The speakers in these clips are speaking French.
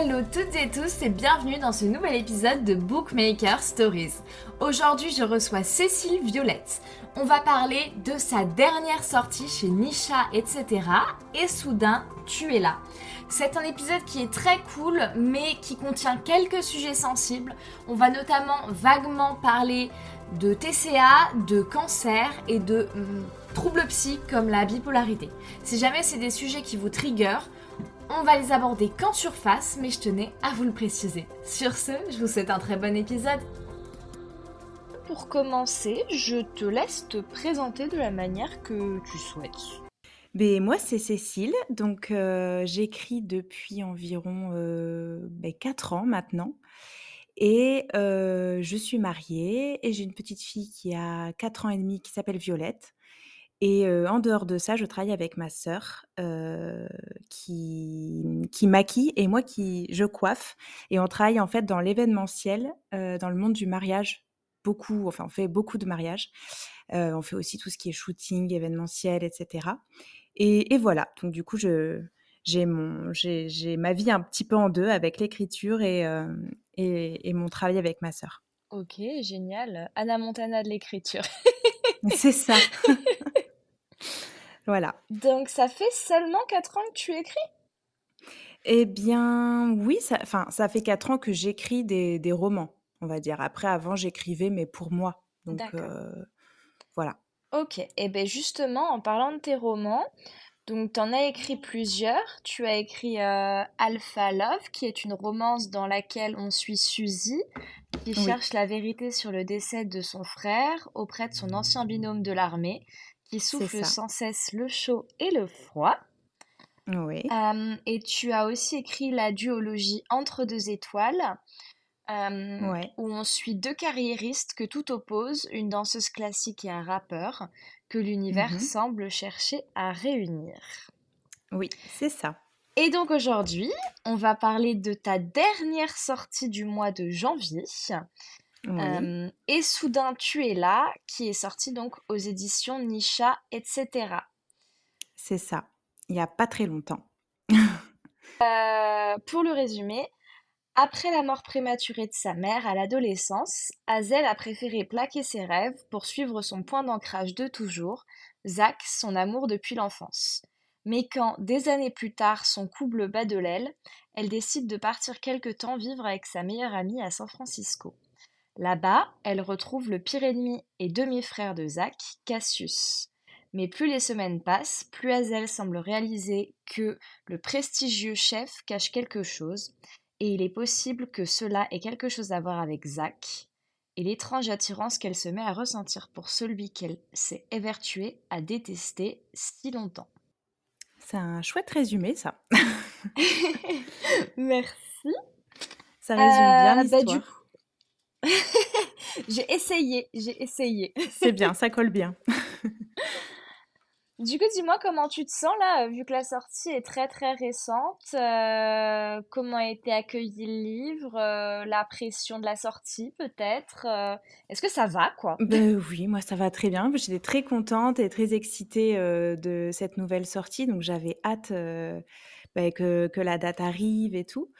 Hello toutes et tous et bienvenue dans ce nouvel épisode de Bookmaker Stories. Aujourd'hui je reçois Cécile Violette. On va parler de sa dernière sortie chez Nisha, etc. Et soudain, tu es là. C'est un épisode qui est très cool mais qui contient quelques sujets sensibles. On va notamment vaguement parler de TCA, de cancer et de hum, troubles psy comme la bipolarité. Si jamais c'est des sujets qui vous trigger, on va les aborder qu'en surface, mais je tenais à vous le préciser. Sur ce, je vous souhaite un très bon épisode. Pour commencer, je te laisse te présenter de la manière que tu souhaites. Ben, moi, c'est Cécile, donc euh, j'écris depuis environ euh, ben, 4 ans maintenant. Et euh, je suis mariée et j'ai une petite fille qui a 4 ans et demi qui s'appelle Violette. Et en dehors de ça, je travaille avec ma sœur qui, qui maquille et moi qui je coiffe. Et on travaille en fait dans l'événementiel, dans le monde du mariage. Beaucoup, enfin on fait beaucoup de mariages. on fait aussi tout ce qui est shooting, événementiel, etc. Et, et voilà, donc du coup, je, j'ai, mon, j'ai, j'ai ma vie un petit peu en deux avec l'écriture et, et, et mon travail avec ma sœur. Ok, génial. Anna Montana de l'écriture. C'est ça. Voilà. Donc ça fait seulement 4 ans que tu écris? Eh bien, oui, ça, enfin, ça fait 4 ans que j'écris des, des romans, on va dire. Après, avant, j'écrivais, mais pour moi. Donc, euh, voilà. Ok. Et eh bien justement, en parlant de tes romans, donc tu en as écrit plusieurs. Tu as écrit euh, Alpha Love, qui est une romance dans laquelle on suit Suzy, qui cherche la vérité sur le décès de son frère auprès de son ancien binôme de l'armée, qui souffle sans cesse le chaud et le froid. Oui. Euh, et tu as aussi écrit la duologie Entre deux étoiles, euh, où on suit deux carriéristes que tout oppose, une danseuse classique et un rappeur, que l'univers mhm. semble chercher à réunir. Oui, c'est ça. Et donc aujourd'hui, on va parler de ta dernière sortie du mois de janvier, et Soudain tu es là, qui est sorti donc aux éditions Nisha, etc. C'est ça, il n'y a pas très longtemps. Euh, pour le résumer, après la mort prématurée de sa mère à l'adolescence, Hazel a préféré plaquer ses rêves pour suivre son point d'ancrage de toujours, Zach, son amour depuis l'enfance. Mais quand, des années plus tard, son couple bat de l'aile, elle décide de partir quelque temps vivre avec sa meilleure amie à San Francisco. Là-bas, elle retrouve le pire ennemi et demi-frère de Zach, Cassius. Mais plus les semaines passent, plus Hazel semble réaliser que le prestigieux chef cache quelque chose, et il est possible que cela ait quelque chose à voir avec Zach, et l'étrange attirance qu'elle se met à ressentir pour celui qu'elle s'est évertuée à détester si longtemps. C'est un chouette résumé, ça. Merci. Ça résume bien euh, bah, l'histoire. j'ai essayé, j'ai essayé. C'est bien, ça colle bien. Du coup, dis-moi comment tu te sens là, vu que la sortie est très très récente. Euh, comment a été accueilli le livre euh, La pression de la sortie peut-être euh, Est-ce que ça va quoi? Ben, Oui, moi ça va très bien. J'étais très contente et très excitée de cette nouvelle sortie. Donc j'avais hâte bah, que, que, la date arrive et tout.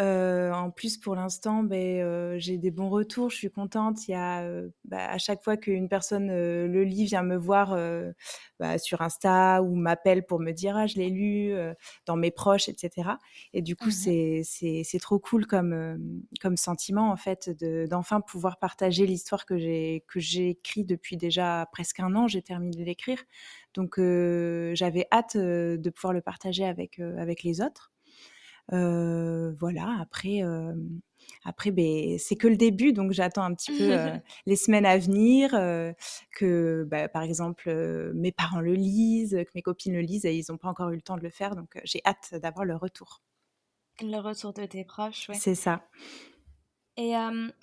Euh, en plus, pour l'instant, euh, j'ai des bons retours, je suis contente. Il y a bah, à chaque fois qu'une personne le lit, vient me voir bah, sur Insta ou m'appelle pour me dire ah je l'ai lu dans mes proches, etc. Et du coup, mmh c'est trop cool comme comme sentiment en fait d'enfin pouvoir partager l'histoire que j'ai que j'ai écrit depuis déjà presque un an. J'ai terminé de l'écrire, donc j'avais hâte de pouvoir le partager avec avec les autres. voilà, après, après ben, c'est que le début, donc j'attends un petit peu les semaines à venir, que bah, par exemple mes parents le lisent, que mes copines le lisent et ils n'ont pas encore eu le temps de le faire, donc j'ai hâte d'avoir le retour. Le retour de tes proches, oui. C'est ça. Et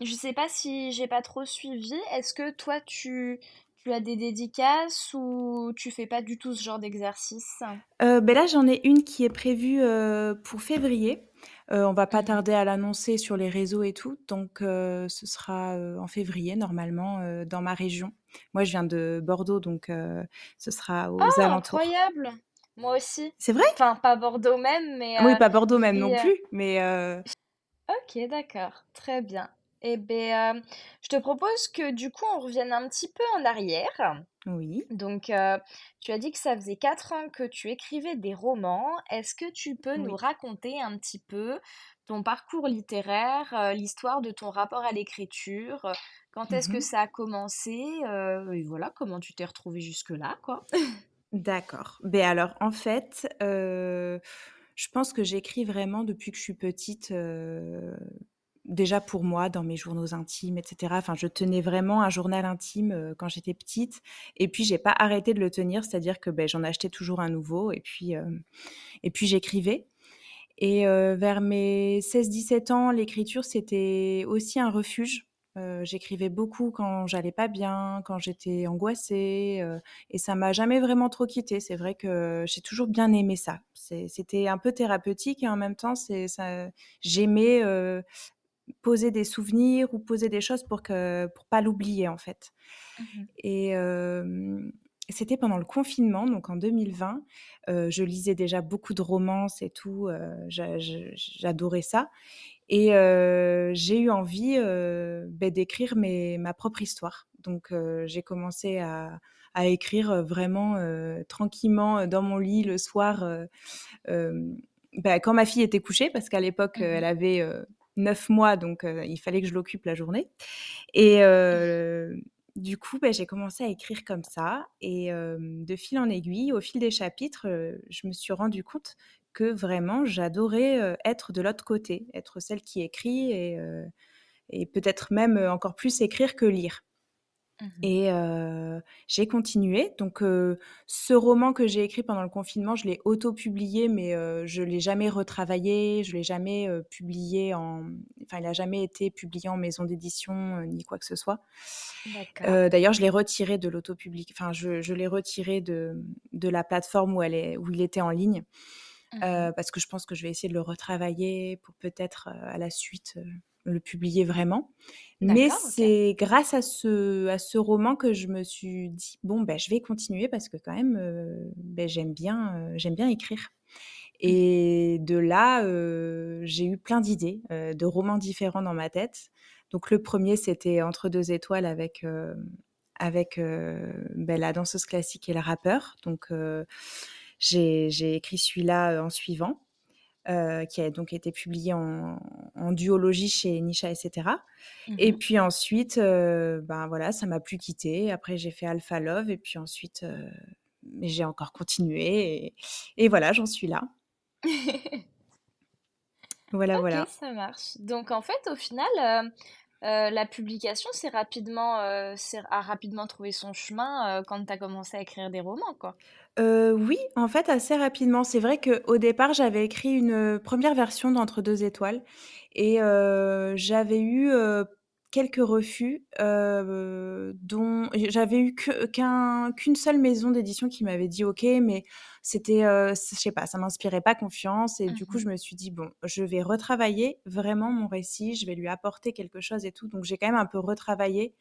je sais pas si j'ai pas trop suivi, est-ce que toi tu tu as des dédicaces ou tu fais pas du tout ce genre d'exercice? Euh, ben Là, j'en ai une qui est prévue euh, pour février. Euh, on va pas mmh tarder à l'annoncer sur les réseaux et tout. Donc, ce sera en février, normalement, dans ma région. Moi, je viens de Bordeaux, donc ce sera aux oh, alentours. incroyable Moi aussi. C'est vrai? Enfin, pas Bordeaux même, mais Oui, euh, pas Bordeaux même non plus, mais ok, d'accord, très bien. Eh bien, euh, je te propose que du coup, on revienne un petit peu en arrière. oui. Donc, euh, tu as dit que ça faisait quatre ans que tu écrivais des romans. Est-ce que tu peux nous Oui. raconter un petit peu ton parcours littéraire, euh, l'histoire de ton rapport à l'écriture? euh, Quand est-ce que Mmh ça a commencé? euh, et voilà, comment tu t'es retrouvée jusque-là, quoi? D'accord. Ben alors, en fait, je pense que j'écris vraiment depuis que je suis petite, déjà pour moi, dans mes journaux intimes et cetera. Enfin, je tenais vraiment un journal intime, heu, quand j'étais petite et puis j'ai pas arrêté de le tenir, c'est-à-dire que, beh, j'en achetais toujours un nouveau et puis, hem et puis j'écrivais et heu, vers mes 16-17 ans, l'écriture, c'était aussi un refuge. J'écrivais beaucoup quand j'allais pas bien, quand j'étais angoissée, et ça m'a jamais vraiment trop quittée. C'est vrai que j'ai toujours bien aimé ça. C'était un peu thérapeutique et en même temps, j'aimais, poser des souvenirs ou poser des choses pour que pour pas l'oublier, en fait. Mhm. Et c'était pendant le confinement, donc en 2020. Heu, je lisais déjà beaucoup de romances et tout, j'adorais ça et j'ai eu envie, beh, d'écrire ma propre histoire. Donc j'ai commencé à à écrire, vraiment, tranquillement, dans mon lit le soir, bah, quand ma fille était couchée parce qu'à l'époque, heu, elle avait, heu, 9 mois donc il fallait que je l'occupe la journée et du coup, bah, j'ai commencé à écrire comme ça et de fil en aiguille, au fil des chapitres, je me suis rendu compte que vraiment j'adorais, être de l'autre côté, être celle qui écrit et peut-être même, encore plus écrire que lire. Mhm. Et heu, j'ai continué. Donc heu, ce roman que j'ai écrit pendant le confinement, je l'ai auto-publié, mais heu, je l'ai jamais retravaillé, je l'ai jamais, publié en enfin, il a jamais été publié en maison d'édition, ni quoi que ce soit. D'ailleurs, je l'ai retiré de l'autopublic enfin, je je l'ai retiré de de la plateforme où elle est où il était en ligne, heu, parce que je pense que je vais essayer de le retravailler pour peut-être, à la suite, le publier vraiment. Mais c'est grâce à ce à ce roman que je me suis dit: «Bon, ben je vais continuer parce que quand même, heu, beh, j'aime bien, heu, j'aime bien écrire» Mhm. et de là, heu, j'ai eu plein d'idées, de romans différents dans ma tête. Donc le premier c'était «Entre deux étoiles» avec, avec, beh, la danseuse classique et le rappeur. Donc j'ai écrit celui-là, en suivant heu, qui a donc été publié en en duologie chez Nisha et cetera et Mhm. puis ensuite, heu, ben, voilà, ça m'a plus quittée. Après j'ai fait Alpha Love et puis ensuite, heu, j'ai encore continué et et voilà, j'en suis là. Voilà, Ok, voilà. ça marche. Donc en fait, au final, euh, la publication c'est rapidement, euh, a rapidement trouvé son chemin euh, quand tu as commencé à écrire des romans, quoi. Oui, en fait, assez rapidement. C'est vrai qu'au départ, j'avais écrit une, 1 version d'Entre deux étoiles et j'avais eu, quelques refus, dont j'avais eu qu'une seule maison d'édition qui m'avait dit: «OK», mais c'était, heu, c je sais pas, ça m'inspirait pas confiance et du coup, je me suis dit: «Bon, je vais retravailler vraiment mon récit, je vais lui apporter quelque chose et tout». Donc j'ai quand même un peu retravaillé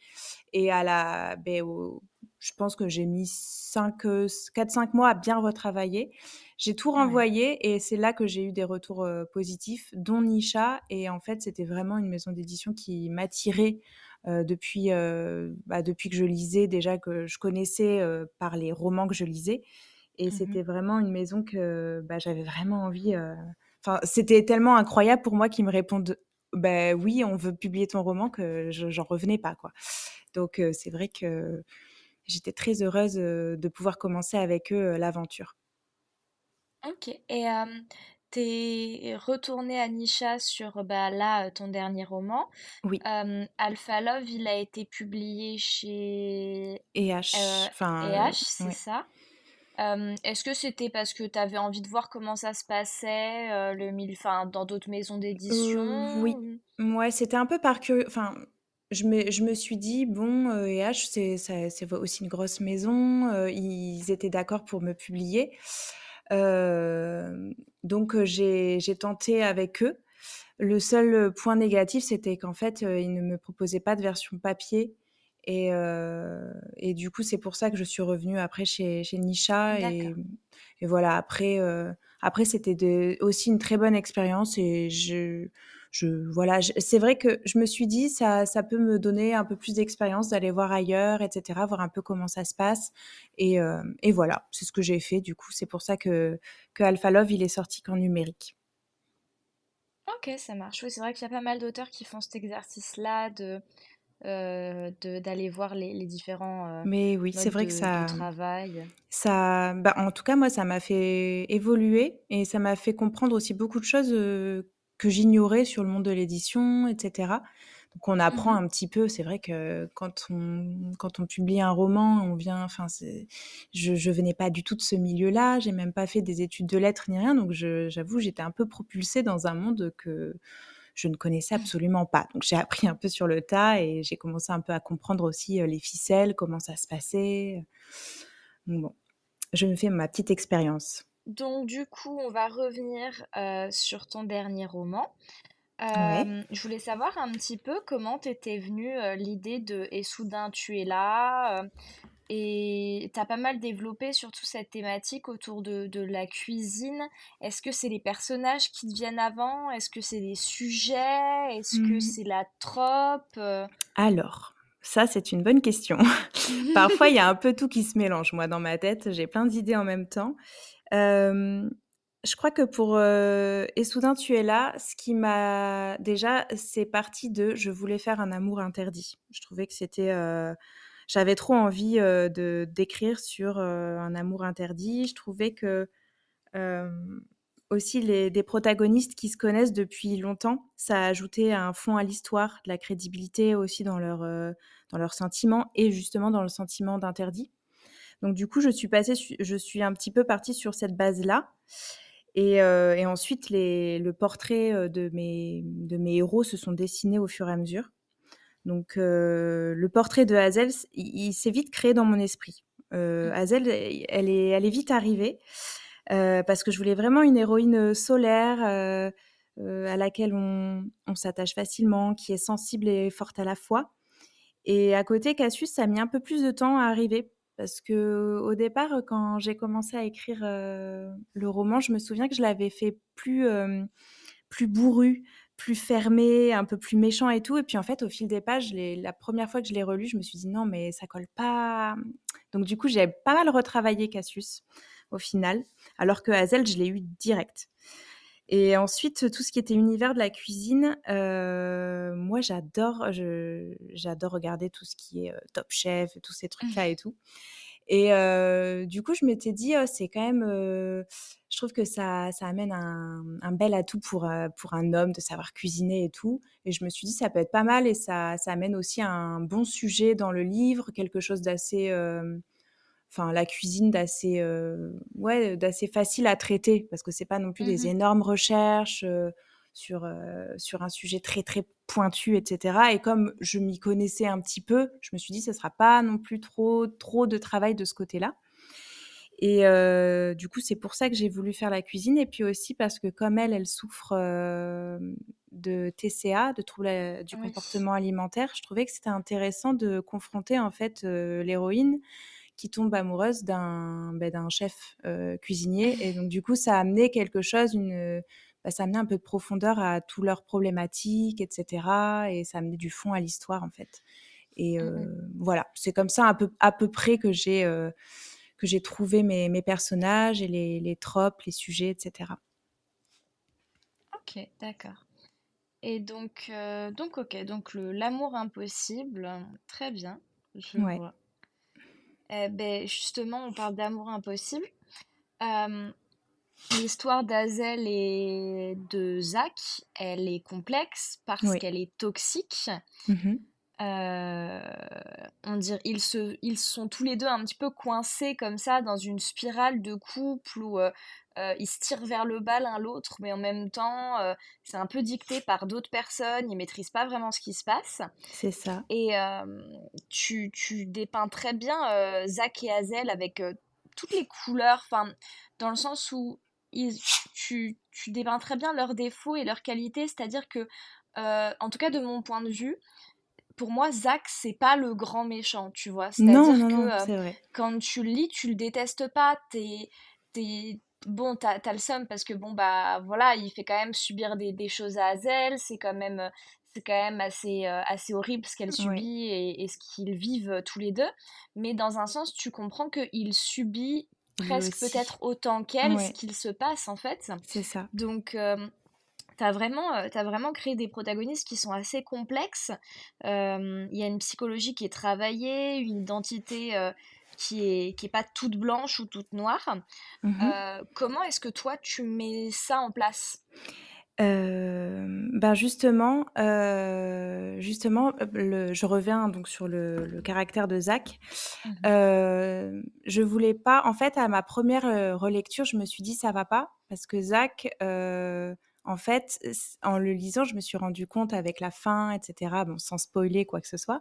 et à la au je pense que j'ai mis 5, heu, 4-5 mois à bien retravailler. J'ai tout Ouais. renvoyé et c'est là que j'ai eu des retours, positifs, dont Nisha et en fait, c'était vraiment une maison d'édition qui m'attirait, depuis, bah, depuis que je lisais déjà, que je connaissais, par les romans que je lisais et Mhm. c'était vraiment une maison que, bah, j'avais vraiment envie, enfin, c'était tellement incroyable pour moi qu'ils me répondent: «Bah, oui, on veut publier ton roman» que je j'en revenais pas, quoi. Donc c'est vrai que j'étais très heureuse, heu, de pouvoir commencer avec eux, l'aventure. Ok. Et euh, t'es retourné à Nisha sur bah, là ton dernier roman. Oui Euh, Alpha Love, il a été publié chez et euh, H enfin, EH, c'est ça? Euh, est-ce que c'était parce que tu avais envie de voir comment ça se passait, euh, le mille, enfin, dans d'autres maisons d'édition? oui. Mouais, c'était un peu par curio enfin, je me je me suis dit: «Bon, EH, c'est aussi une grosse maison», ils étaient d'accord pour me publier. Donc j'ai tenté avec eux. Le seul, point négatif, c'était qu'en fait, ils ne me proposaient pas de version papier Et, et du coup, c'est pour ça que je suis revenue après chez, chez Nisha. Et, et, voilà, après, après c'était aussi une très bonne expérience. Et je, je voilà, c'est vrai que je me suis dit, ça, ça peut me donner un peu plus d'expérience d'aller voir ailleurs, etc., voir un peu comment ça se passe. Et, et voilà, c'est ce que j'ai fait. Du coup, c'est pour ça que, que Alpha Love, il est sorti qu'en numérique. Ok, ça marche. Oui, c'est vrai qu'il y a pas mal d'auteurs qui font cet exercice-là de euh, d'aller voir les, les différents euh, Mais oui, c'est vrai de, que ça, travail. ça, bah, en tout cas, moi, ça m'a fait évoluer et ça m'a fait comprendre aussi beaucoup de choses euh, que j'ignorais sur le monde de l'édition, etc. Donc on apprend mmh un petit peu. C'est vrai que quand on, quand on publie un roman, on vient. Enfin, je, je venais pas du tout de ce milieu-là. J'ai même pas fait des études de lettres ni rien. Donc j'avoue, j'étais un peu propulsée dans un monde que je ne connaissais absolument pas. Donc j'ai appris un peu sur le tas et j'ai commencé un peu à comprendre aussi les ficelles, comment ça se passait. Donc bon, je me fais ma petite expérience. Donc du coup, on va revenir sur ton dernier roman. je voulais savoir un petit peu comment t'étais venue l'idée de Et soudain tu es là. Et tu as pas mal développé surtout cette thématique autour de, de la cuisine. Est-ce que c'est les personnages qui te viennent avant? Est-ce que c'est des sujets? Est-ce que mmh. c'est la trope? Alors, ça c'est une bonne question. Parfois il y a un peu tout qui se mélange. Moi dans ma tête, j'ai plein d'idées en même temps. je crois que pour Et soudain tu es là, ce qui m'a déjà, c'est parti de je voulais faire un amour interdit. Je trouvais que c'était j'avais trop envie de d'écrire sur un amour interdit. Je trouvais que aussi les, des protagonistes qui se connaissent depuis longtemps, ça ajoutait un fond à l'histoire, de la crédibilité aussi dans leur dans leurs sentiments et justement dans le sentiment d'interdit. Donc du coup, je suis passée, je suis un petit peu partie sur cette base-là. Et, et, ensuite, les, le portrait de mes, de mes héros se sont dessinés au fur et à mesure. Donc, euh, le portrait de Hazel, il, s'est vite créé dans mon esprit. Euh, mmh. Hazel, elle est, elle est vite arrivée euh, parce que je voulais vraiment une héroïne solaire à laquelle on, s'attache facilement, qui est sensible et forte à la fois. Et à côté, Cassius, ça a mis un peu plus de temps à arriver parce que au départ, quand j'ai commencé à écrire le roman, je me souviens que je l'avais fait plus plus bourru, plus fermé, un peu plus méchant et tout. Et puis en fait, au fil des pages, la première fois que je l'ai relu, je me suis dit non, mais ça colle pas. Donc du coup, j'ai pas mal retravaillé Cassius au final, alors que Hazel, je l'ai eu direct. Et ensuite, tout ce qui était univers de la cuisine, euh, moi j'adore, j'adore regarder tout ce qui est euh, Top Chef, tous ces trucs-là et tout. Et du coup, je m'étais dit, «Oh, c'est quand même, je trouve que ça, ça amène un, un bel atout pour, pour un homme de savoir cuisiner et tout. Et je me suis dit, ça peut être pas mal et ça, ça amène aussi un bon sujet dans le livre, quelque chose d'assez, enfin, la cuisine d'assez, ouais, d'assez facile à traiter parce que c'est pas non plus des mmh énormes recherches sur, sur un sujet très très pointu, etc. Et comme je m'y connaissais un petit peu, je me suis dit, ce ne sera pas non plus trop, trop de travail de ce côté-là. Et du coup, c'est pour ça que j'ai voulu faire la cuisine. Et puis aussi parce que comme elle, elle souffre de TCA, de troubles du comportement alimentaire, je trouvais que c'était intéressant de confronter en fait l'héroïne qui tombe amoureuse d'un ben, chef cuisinier. Et donc du coup, ça a amené quelque chose, une bah, ça amenait un peu de profondeur à toutes leurs problématiques, etc. Et ça amenait du fond à l'histoire, en fait. Et mmh voilà, c'est comme ça à peu, à peu près que j'ai que j'ai trouvé mes, mes, personnages et les, les, tropes, les sujets, etc. Ok, d'accord. Et donc, donc ok, donc l'amour impossible, très bien, je vois. Eh ben, justement, on parle d'amour impossible. L'histoire d'Azel et de Zach, elle est complexe parce qu'elle est toxique. Mmh euh, on dirait, ils, se, ils sont tous les deux un petit peu coincés comme ça dans une spirale de couple où euh, euh, ils se tirent vers le bas l'un l'autre, mais en même temps, c'est un peu dicté par d'autres personnes, ils maîtrisent pas vraiment ce qui se passe. C'est ça. Et tu, tu, dépeins très bien Zach et Azel avec toutes les couleurs, enfin, dans le sens où tu, tu dépeins très bien leurs défauts et leurs qualités, c'est-à-dire que, euh, en tout cas de mon point de vue, pour moi, Zach, c'est pas le grand méchant, tu vois. C'est-à-dire que euh, quand tu le lis, tu le détestes pas. T'es, t'es... Bon, t'as, t'as le seum parce que bon, bah voilà, il fait quand même subir des, des choses à Hazel. C'est quand même, c'est quand même assez, euh, assez horrible ce qu'elle subit et, et ce qu'ils vivent tous les deux. Mais dans un sens, tu comprends qu'il subit presque peut-être autant qu'elle ce qu'il se passe en fait. c'est ça. Donc, euh, T'as vraiment, euh, t'as vraiment créé des protagonistes qui sont assez complexes. Euh, Il y a une psychologie qui est travaillée, une identité euh, qui est, qui est pas toute blanche ou toute noire. Mhm. Euh, comment est-ce que toi tu mets ça en place? Hem, ben, justement, heu, justement, le je reviens donc sur le le caractère de Zach. Mhm. Heu, je voulais pas en fait, à ma première re relecture, je me suis dit: «Ça va pas» parce que Zach, en fait, en le lisant, je me suis rendu compte avec la fin et cetera, bon, sans spoiler quoi que ce soit.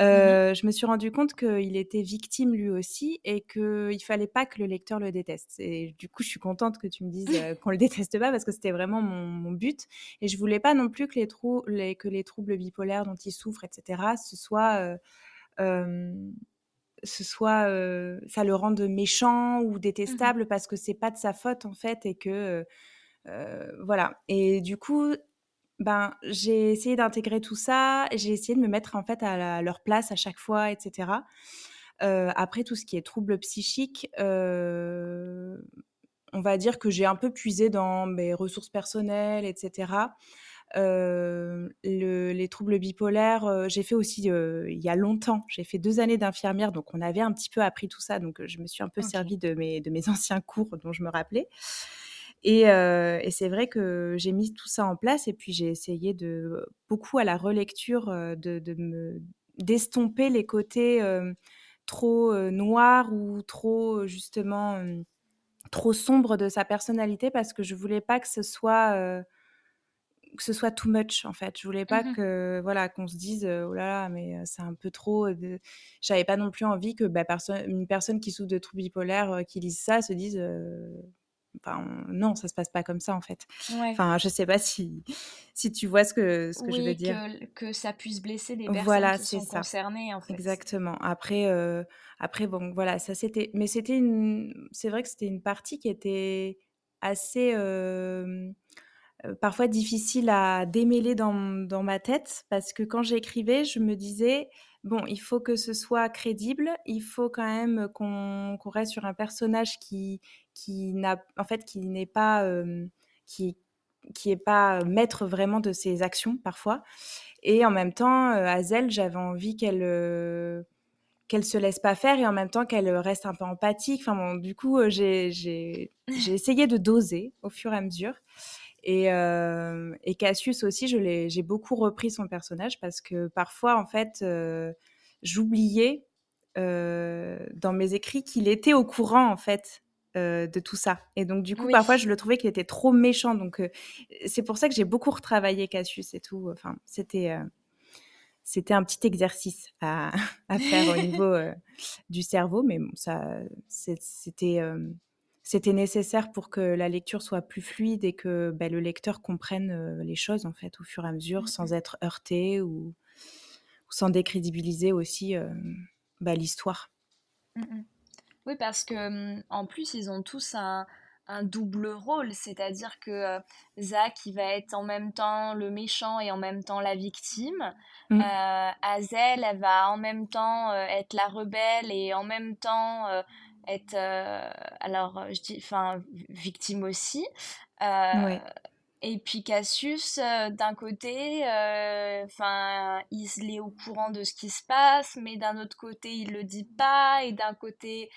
Heu, je me suis rendu compte qu'il était victime lui aussi et qu'il fallait pas que le lecteur le déteste et du coup, je suis contente que tu me dises, qu'on le déteste pas parce que c'était vraiment mon mon but et je voulais pas non plus que les trou les que les troubles bipolaires dont il souffre et cetera, ce soit, ce ça le rende méchant ou Mhm. détestable parce que c'est pas de sa faute en fait et que, voilà et du coup, ben, j'ai essayé d'intégrer tout ça, j'ai essayé de me mettre en fait à la leur place à chaque fois et cetera. Heu, après tout ce qui est troubles psychiques, heu, on va dire que j'ai un peu puisé dans mes ressources personnelles et cetera. Heu, le les troubles bipolaires, j'ai fait aussi, il y a longtemps, j'ai fait 2 années d'infirmière, donc on avait un petit peu appris tout ça, donc je me suis un peu Ok. servie de mes de mes anciens cours dont je me rappelais et c'est vrai que j'ai mis tout ça en place et puis j'ai essayé de beaucoup à la relecture, de de me d'estomper les côtés, trop, noirs ou trop, justement, trop sombres de sa personnalité parce que je voulais pas que ce soit, que ce soit too much, en fait. Je voulais pas Mhm. que, voilà, qu'on se dise, «Oh là là, mais c'est un peu trop, de» j'avais pas non plus envie que, bah, perso une personne qui souffre de troubles bipolaires, qui lise ça se dise, Enfin, non, ça se passe pas comme ça, en fait. Ouais. Enfin, je sais pas si si tu vois ce que ce que je veux dire? que, que ça puisse blesser les personnes Voilà, qui sont ça, concernées en fait. exactement. Après, heu, après bon, voilà, ça c'était mais c'était une c'est vrai que c'était une partie qui était assez, hem, heu, parfois difficile à démêler dans dans ma tête parce que quand j'écrivais, je me disais: «Bon, il faut que ce soit crédible, il faut quand même qu'on reste sur un personnage qui qui n'a en fait, qui n'est pas, hem, qui qui est pas maître vraiment de ses actions parfois. Et en même temps, Hazel, j'avais envie qu'elle, heu, qu'elle se laisse pas faire et en même temps qu'elle, reste un peu empathique. Enfin bon, du coup, j'ai j'ai essayé de doser au fur et à mesure et heu et Cassius aussi, je l'ai j'ai beaucoup repris son personnage parce que parfois, en fait, heu, j'oubliais, heu, dans mes écrits qu'il était au courant, en fait, heu, de tout ça. Et donc du coup, Oui. parfois, je le trouvais qu'il était trop méchant. Donc c'est pour ça que j'ai beaucoup retravaillé Cassius et tout, enfin, c'était, c'était un petit exercice à à faire au niveau, du cerveau. Mais bon, ça c'était, c'était nécessaire pour que la lecture soit plus fluide et que, bah, le lecteur comprenne, les choses, en fait, au fur et à mesure sans Mhm. être heurté ou sans décrédibiliser aussi, bah, l'histoire. Mhm. Oui, parce que hum, en plus, ils ont tous un, un double rôle, c'est-à-dire que euh, Zach, il va être en même temps le méchant et en même temps la victime. Mmh. Euh, Hazel, elle va en même temps être la rebelle et en même temps être, euh, alors, euh, je dis, enfin, victime aussi. Euh, et puis Cassius, euh, d'un côté, euh, enfin, il il est au courant de ce qui se passe, mais d'un autre côté, il le dit pas, et d'un côté,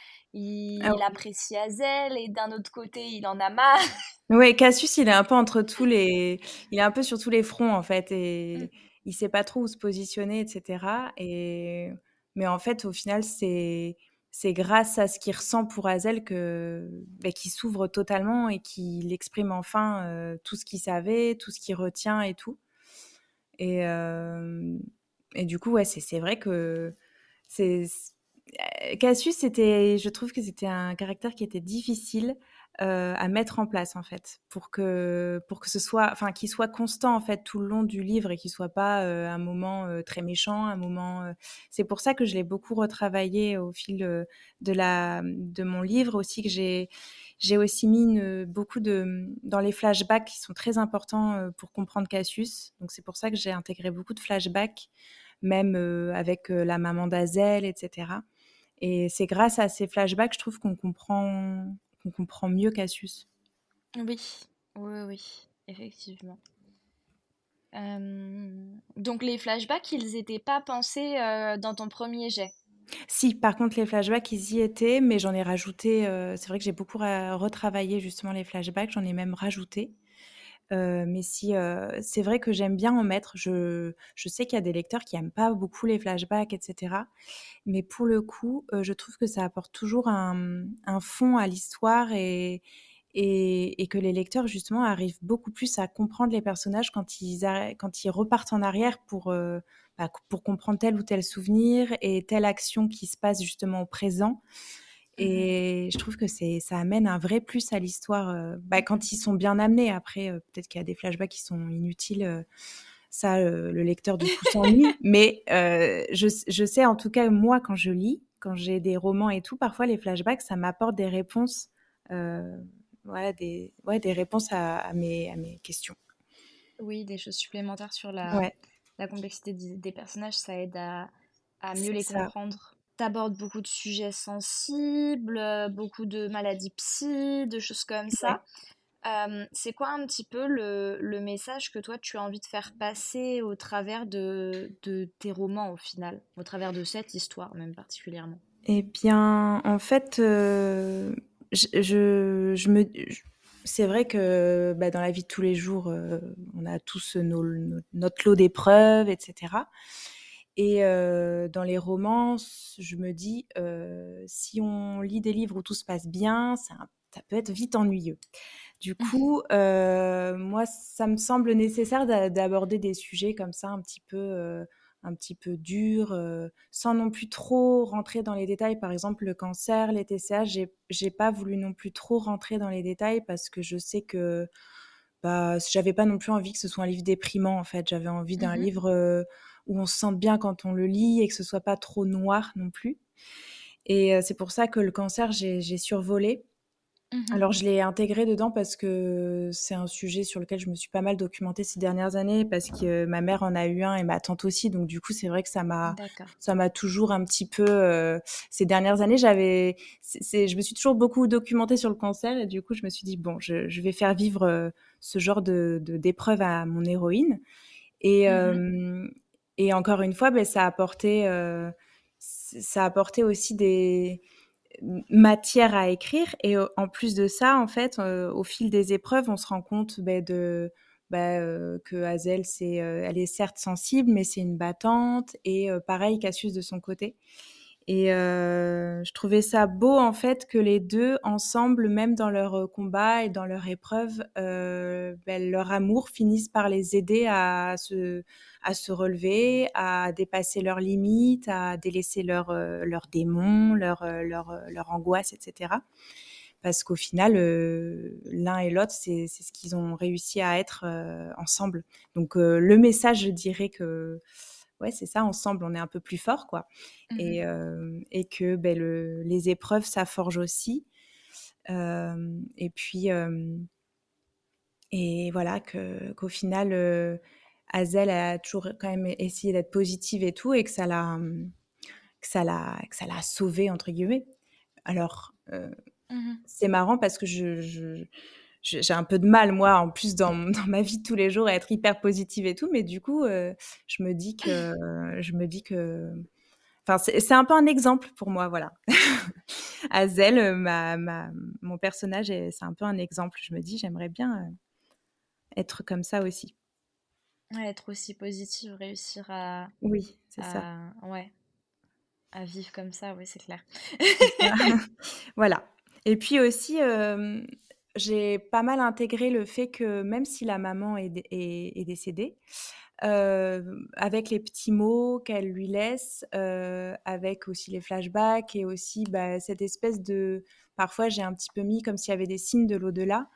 Ah il oui. apprécie Hazel, et d'un autre côté, il en a marre. Ouais, Cassius, il est un peu entre tous les il est un peu sur tous les fronts, en fait Mm, et il sait pas trop où se positionner et cetera et mais en fait, au final, c'est c'est grâce à ce qu'il ressent pour Hazel que, beh, qu'il s'ouvre totalement et qu'il exprime enfin, heu, tout ce qu'il savait, tout ce qu'il retient et tout. Et et du coup, ouais, c'est vrai que c'est c Cassius, c'était je trouve que c'était un caractère qui était difficile à mettre en place en fait pour que pour que ce soit enfin qu'il soit constant en fait tout le long du livre et qu'il soit pas un moment très méchant un moment c'est pour ça que je l'ai beaucoup retravaillé au fil de la de mon livre aussi que j'ai j'ai aussi mis beaucoup de dans les flashbacks qui sont très importants pour comprendre Cassius. Donc c'est pour ça que j'ai intégré beaucoup de flashbacks même avec la maman d'Azel etc et c'est grâce à ces flashbacks je trouve qu'on comprend on comprend mieux Cassius. Oui, oui, oui, effectivement. Euh, donc les flashbacks, ils n'étaient pas pensés euh, dans ton premier jet? Si, par contre les flashbacks, ils y étaient, mais j'en ai rajouté, euh, c'est vrai que j'ai beaucoup retravaillé justement les flashbacks, j'en ai même rajouté. Mais si, c'est vrai que j'aime bien en mettre. Je, je sais qu'il y a des lecteurs qui n'aiment pas beaucoup les flashbacks, etc. Mais pour le coup, je trouve que ça apporte toujours un, un fond à l'histoire et, et, et, que les lecteurs, justement, arrivent beaucoup plus à comprendre les personnages quand ils, quand ils repartent en arrière pour, bah, pour comprendre tel ou tel souvenir et telle action qui se passe justement au présent. Mmh et je trouve que c'est, ça amène un vrai plus à l'histoire euh, bah, quand ils sont bien amenés. Après, euh, peut-être qu'il y a des flashbacks qui sont inutiles. Euh, ça, le lecteur du coup s'ennuie. Mais je, je, sais en tout cas, moi, quand je lis, quand j'ai des romans et tout, parfois les flashbacks, ça m'apporte des réponses, voilà, des, ouais, des réponses à, à, mes, à mes questions. Oui, des choses supplémentaires sur la, la complexité des, personnages, ça aide à, à mieux les comprendre t'abordes beaucoup de sujets sensibles, euh, beaucoup de maladies psy, de choses comme ça. Euh, c'est quoi un petit peu le, le, message que toi tu as envie de faire passer au travers de, de tes romans au final, au travers de cette histoire même particulièrement? Eh bien, en fait, euh, je, je, me, c'est vrai que bah, dans la vie de tous les jours, on a tous nos, notre lot d'épreuves, etc. Et dans les romances, je me dis, si on lit des livres où tout se passe bien, ça, ça peut être vite ennuyeux. Du mmh coup, moi, ça me semble nécessaire d'aborder des sujets comme ça, un petit peu, un petit peu durs, sans non plus trop rentrer dans les détails. Par exemple, le cancer, les TCA, j'ai pas voulu non plus trop rentrer dans les détails parce que je sais que bah, j'avais pas non plus envie que ce soit un livre déprimant. En fait, j'avais envie d'un mmh livre où on se sente bien quand on le lit et que ce soit pas trop noir non plus. Et c'est pour ça que le cancer, j'ai survolé. Mmh Alors, je l'ai intégré dedans parce que c'est un sujet sur lequel je me suis pas mal documentée ces dernières années parce que ma mère en a eu un et ma tante aussi. Donc, du coup, c'est vrai que ça m'a, ça m'a toujours un petit peu. ces dernières années, j'avais, je me suis toujours beaucoup documentée sur le cancer et du coup, je me suis dit bon, je, vais faire vivre ce genre de d'épreuve à mon héroïne. Et, mmh et encore une fois, ben, ça a apporté, euh, ça a aussi des matières à écrire. Et en plus de ça, en fait, euh, au fil des épreuves, on se rend compte ben, de, ben, euh, que Hazel, c'est, elle est certes sensible, mais c'est une battante. Et pareil, Cassius de son côté. Et je trouvais ça beau en fait que les deux ensemble, même dans leur combat et dans leur épreuve, ben, leur amour finisse par les aider à se, à se relever, à dépasser leurs limites, à délaisser leurs leur démons, leurs leur, leur angoisse, etc. Parce qu'au final, l'un et l'autre, c'est ce qu'ils ont réussi à être ensemble. Donc le message, je dirais que ouais, c'est ça, ensemble, on est un peu plus fort, quoi. Mmh et, et, que ben, le, les épreuves, ça forge aussi. et puis, et voilà, qu'au final, Hazel a toujours quand même essayé d'être positive et tout, et que ça l'a, que ça l'a, que ça l'a sauvée, entre guillemets. Alors, mmh c'est marrant parce que je j'ai un peu de mal, moi, en plus, dans, dans, ma vie de tous les jours, à être hyper positive et tout. Mais du coup, euh, je me dis que. je me dis que. Enfin, c'est un peu un exemple pour moi, voilà. Azel, ma, ma, mon personnage, c'est un peu un exemple. Je me dis, j'aimerais bien euh, être comme ça aussi. Ouais, être aussi positive, réussir à. Oui, c'est ça. Ouais. À vivre comme ça, oui, c'est clair. voilà. Et puis aussi, euh, j'ai pas mal intégré le fait que même si la maman est, est, décédée, euh, avec les petits mots qu'elle lui laisse, euh, avec aussi les flashbacks et aussi bah, cette espèce de, Parfois, j'ai un petit peu mis comme s'il y avait des signes de l'au-delà.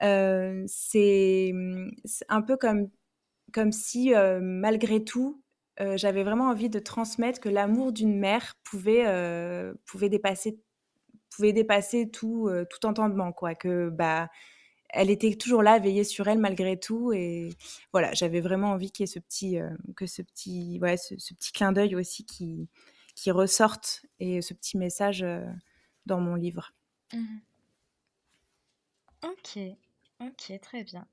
c'est un peu comme, comme si, malgré tout, j'avais vraiment envie de transmettre que l'amour d'une mère pouvait, pouvait dépasser pouvait dépasser tout, tout entendement, quoi. Que, bah, elle était toujours là, veiller sur elle malgré tout. Et voilà, j'avais vraiment envie qu'il y ait ce petit, euh, que ce petit, ouais, ce, petit clin d'œil aussi qui, qui ressorte et ce petit message euh, dans mon livre. Mmh ok, ok, très bien.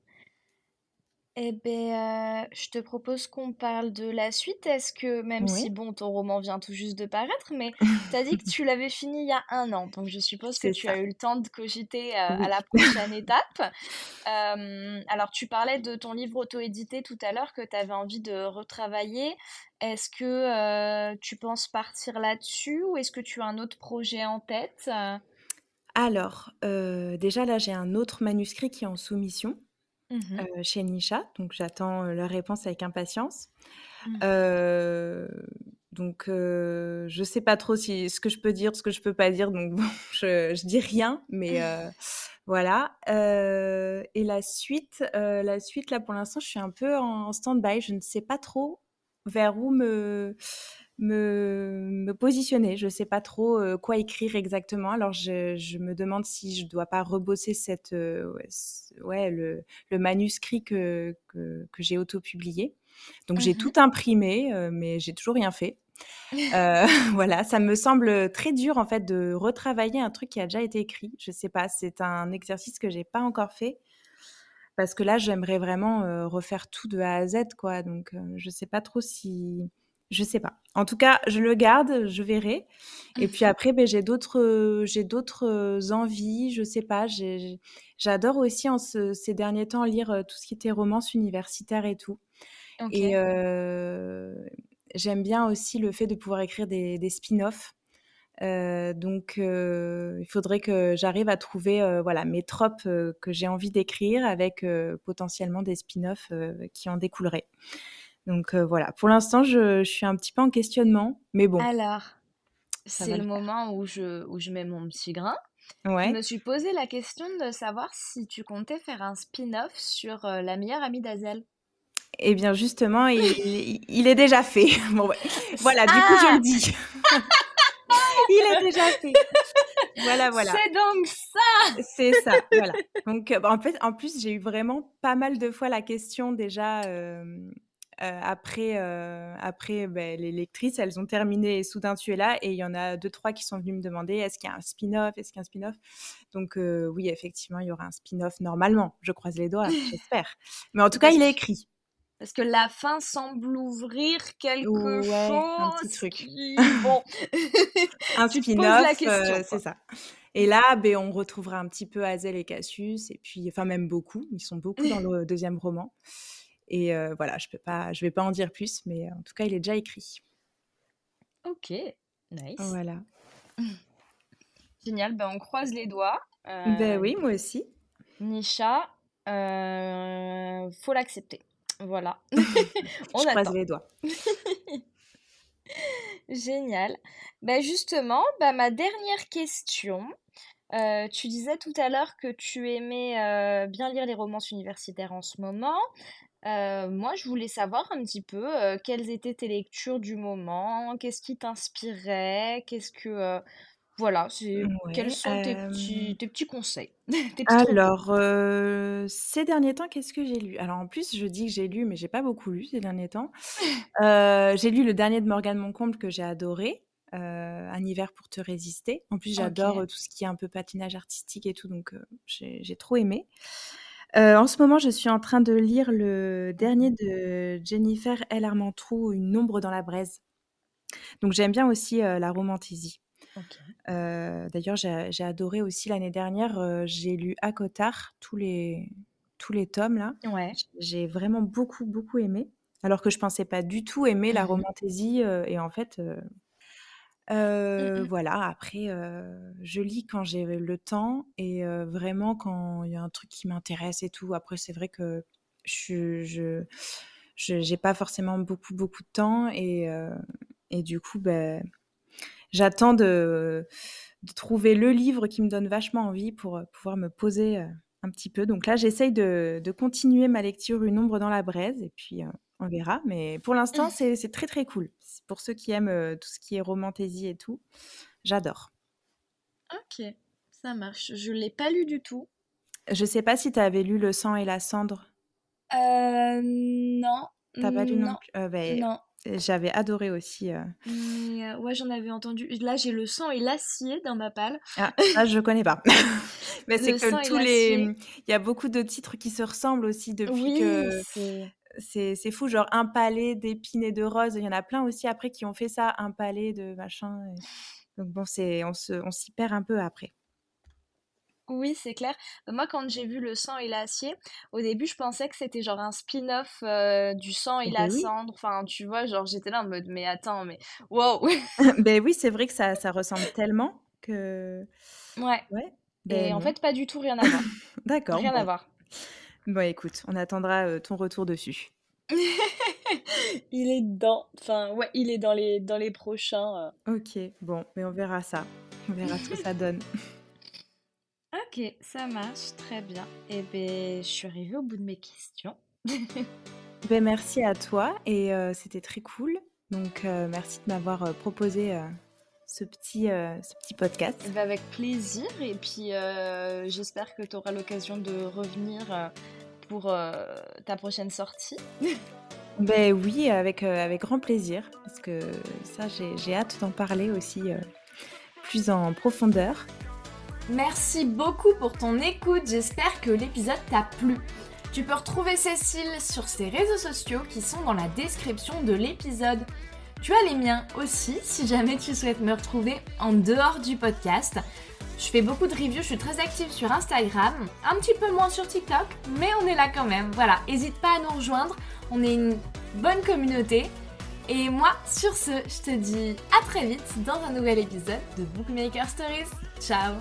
Eh bien, euh, je te propose qu'on parle de la suite. Est-ce que, même si, bon, ton roman vient tout juste de paraître, mais tu as dit que tu l'avais fini il y a un an, donc je suppose que tu as eu le temps de cogiter euh, à la prochaine étape. Euh, alors, tu parlais de ton livre auto-édité tout à l'heure que tu avais envie de retravailler. Est-ce que tu penses partir là-dessus ou est-ce que tu as un autre projet en tête? Alors, déjà là, j'ai un autre manuscrit qui est en soumission. Mmh chez Nisha, donc j'attends, leur réponse avec impatience. Mmh. donc je je sais pas trop si ce que je peux dire, ce que je peux pas dire, donc bon, je je dis rien, mais voilà, et la suite, la suite là, pour l'instant, je suis un peu en stand-by. Je ne sais pas trop vers où me me, me positionner. Je ne sais pas trop euh, quoi écrire exactement. Alors, je, je, me demande si je ne dois pas rebosser cette, euh, ouais, le, le, manuscrit que, que, que j'ai auto-publié. Donc, j'ai mmh tout imprimé, euh, mais j'ai toujours rien fait. voilà, ça me semble très dur en fait de retravailler un truc qui a déjà été écrit. Je sais pas, c'est un exercice que j'ai pas encore fait parce que là, j'aimerais vraiment refaire tout de A à Z, quoi. Donc, je sais pas trop si je sais pas. En tout cas, je le garde, je verrai. Et puis après, ben, j'ai d'autres, j'ai d'autres envies. Je sais pas. j'adore aussi en ces derniers temps lire tout ce qui était romance universitaire et tout. Et j'aime bien aussi le fait de pouvoir écrire des, des spin-offs. donc, il faudrait que j'arrive à trouver voilà mes tropes que j'ai envie d'écrire avec potentiellement des spin-offs qui en découleraient. Donc euh, voilà, pour l'instant, je, suis un petit peu en questionnement, mais bon. Alors, c'est le, moment où je, où je mets mon petit grain. Je me suis posé la question de savoir si tu comptais faire un spin-off sur euh, la meilleure amie d'Azel. Eh bien, justement, il, est déjà fait. Bon, Voilà, du coup, je le ah dis. il est déjà fait. Voilà, voilà. C'est donc ça. C'est ça, voilà. Donc, euh, en fait, en plus, j'ai eu vraiment pas mal de fois la question déjà après, après ben, les lectrices, elles ont terminé Soudain tu es là et il y en a deux, trois qui sont venus me demander est-ce qu'il y a un spin-off Est-ce qu'il y a un spin-off? Donc oui, effectivement, il y aura un spin-off normalement. Je croise les doigts, j'espère. Mais en tout cas, il est écrit. Parce que la fin semble ouvrir quelque chose. Un petit truc. Bon. un spin-off, c'est ça. Et là, ben, on retrouvera un petit peu Hazel et Cassius, et puis, enfin même beaucoup, ils sont beaucoup dans le deuxième roman. Et voilà, je peux pas, je vais pas en dire plus, mais en tout cas, il est déjà écrit. Ok, nice. Voilà. Génial, ben on croise les doigts. Ben oui, moi aussi. Nisha, euh, faut l'accepter. Voilà. on je croise les doigts. Génial. Ben justement, ben ma dernière question. tu disais tout à l'heure que tu aimais bien lire les romances universitaires en ce moment. Euh, moi, je voulais savoir un petit peu euh, quelles étaient tes lectures du moment, qu'est-ce qui t'inspirait, qu'est-ce que... euh, voilà, c'est quels sont tes petits, tes petits conseils, alors, ces derniers temps, qu'est-ce que j'ai lu? Alors, en plus, je dis que j'ai lu, mais j'ai pas beaucoup lu ces derniers temps. j'ai lu le dernier de Morgane Moncomble que j'ai adoré, Un hiver pour te résister. En plus, j'adore tout ce qui est un peu patinage artistique et tout, donc j'ai trop aimé. Euh, en ce moment, je suis en train de lire le dernier de Jennifer L. Armentrout, Une ombre dans la braise. Donc j'aime bien aussi, euh, la romantaisie. Euh, d'ailleurs, j'ai adoré aussi l'année dernière, j'ai lu Akotar, tous les tous les tomes là. Ouais. j'ai vraiment beaucoup, beaucoup aimé, alors que je pensais pas du tout aimer la romantaisie, et en fait, Mmh voilà, après, je lis quand j'ai le temps et vraiment quand il y a un truc qui m'intéresse et tout. Après, c'est vrai que je je j'ai pas forcément beaucoup, beaucoup de temps et et du coup, ben, j'attends de de trouver le livre qui me donne vachement envie pour pouvoir me poser un petit peu. Donc là, j'essaye de, de, continuer ma lecture Une ombre dans la braise et puis on verra. Mais pour l'instant, c'est très très cool. Pour ceux qui aiment tout ce qui est romantaisie et tout, j'adore. Ok, ça marche. Je l'ai pas lu du tout. Je sais pas si tu avais lu Le sang et la cendre. Euh, non. T'as pas lu non, euh, ben, non. J'avais adoré aussi. Euh. Euh, ouais, j'en avais entendu. Là, j'ai le sang et l'acier dans ma palle. Ah, ça, je connais pas. Mais c'est que tous les. Il y a beaucoup de titres qui se ressemblent aussi depuis oui, que. C'est fou, genre un palais d'épines et de roses. Il y en a plein aussi après qui ont fait ça, un palais de machin. Donc bon, on s'y on perd un peu après. Oui, c'est clair. Moi, quand j'ai vu Le sang et l'acier, au début, je pensais que c'était genre un spin-off euh, du sang et eh la ben cendre. Enfin, tu vois, genre j'étais là en mode, mais attends, mais wow! ben oui, c'est vrai que ça, ça ressemble tellement que. Ouais. ouais. et en fait, pas du tout rien à voir. D'accord. Rien à voir. Bon, écoute, on attendra euh, ton retour dessus. il est dans, enfin ouais, il est dans les dans les prochains. Euh. Ok, bon, mais on verra ça. On verra ce que ça donne. Ok, ça marche, très bien. Et eh ben, je suis arrivée au bout de mes questions. ben, merci à toi et euh, c'était très cool. Donc, merci de m'avoir proposé ce, petit, ce petit podcast. Ben, avec plaisir. Et puis, j'espère que tu auras l'occasion de revenir pour ta prochaine sortie. ben oui, avec, avec grand plaisir. Parce que ça, j'ai hâte d'en parler aussi plus en profondeur. Merci beaucoup pour ton écoute, j'espère que l'épisode t'a plu. Tu peux retrouver Cécile sur ses réseaux sociaux qui sont dans la description de l'épisode. Tu as les miens aussi si jamais tu souhaites me retrouver en dehors du podcast. Je fais beaucoup de reviews, je suis très active sur Instagram, un petit peu moins sur TikTok, mais on est là quand même. Voilà, n'hésite pas à nous rejoindre, on est une bonne communauté. Et moi, sur ce, je te dis à très vite dans un nouvel épisode de Bookmaker Stories. Ciao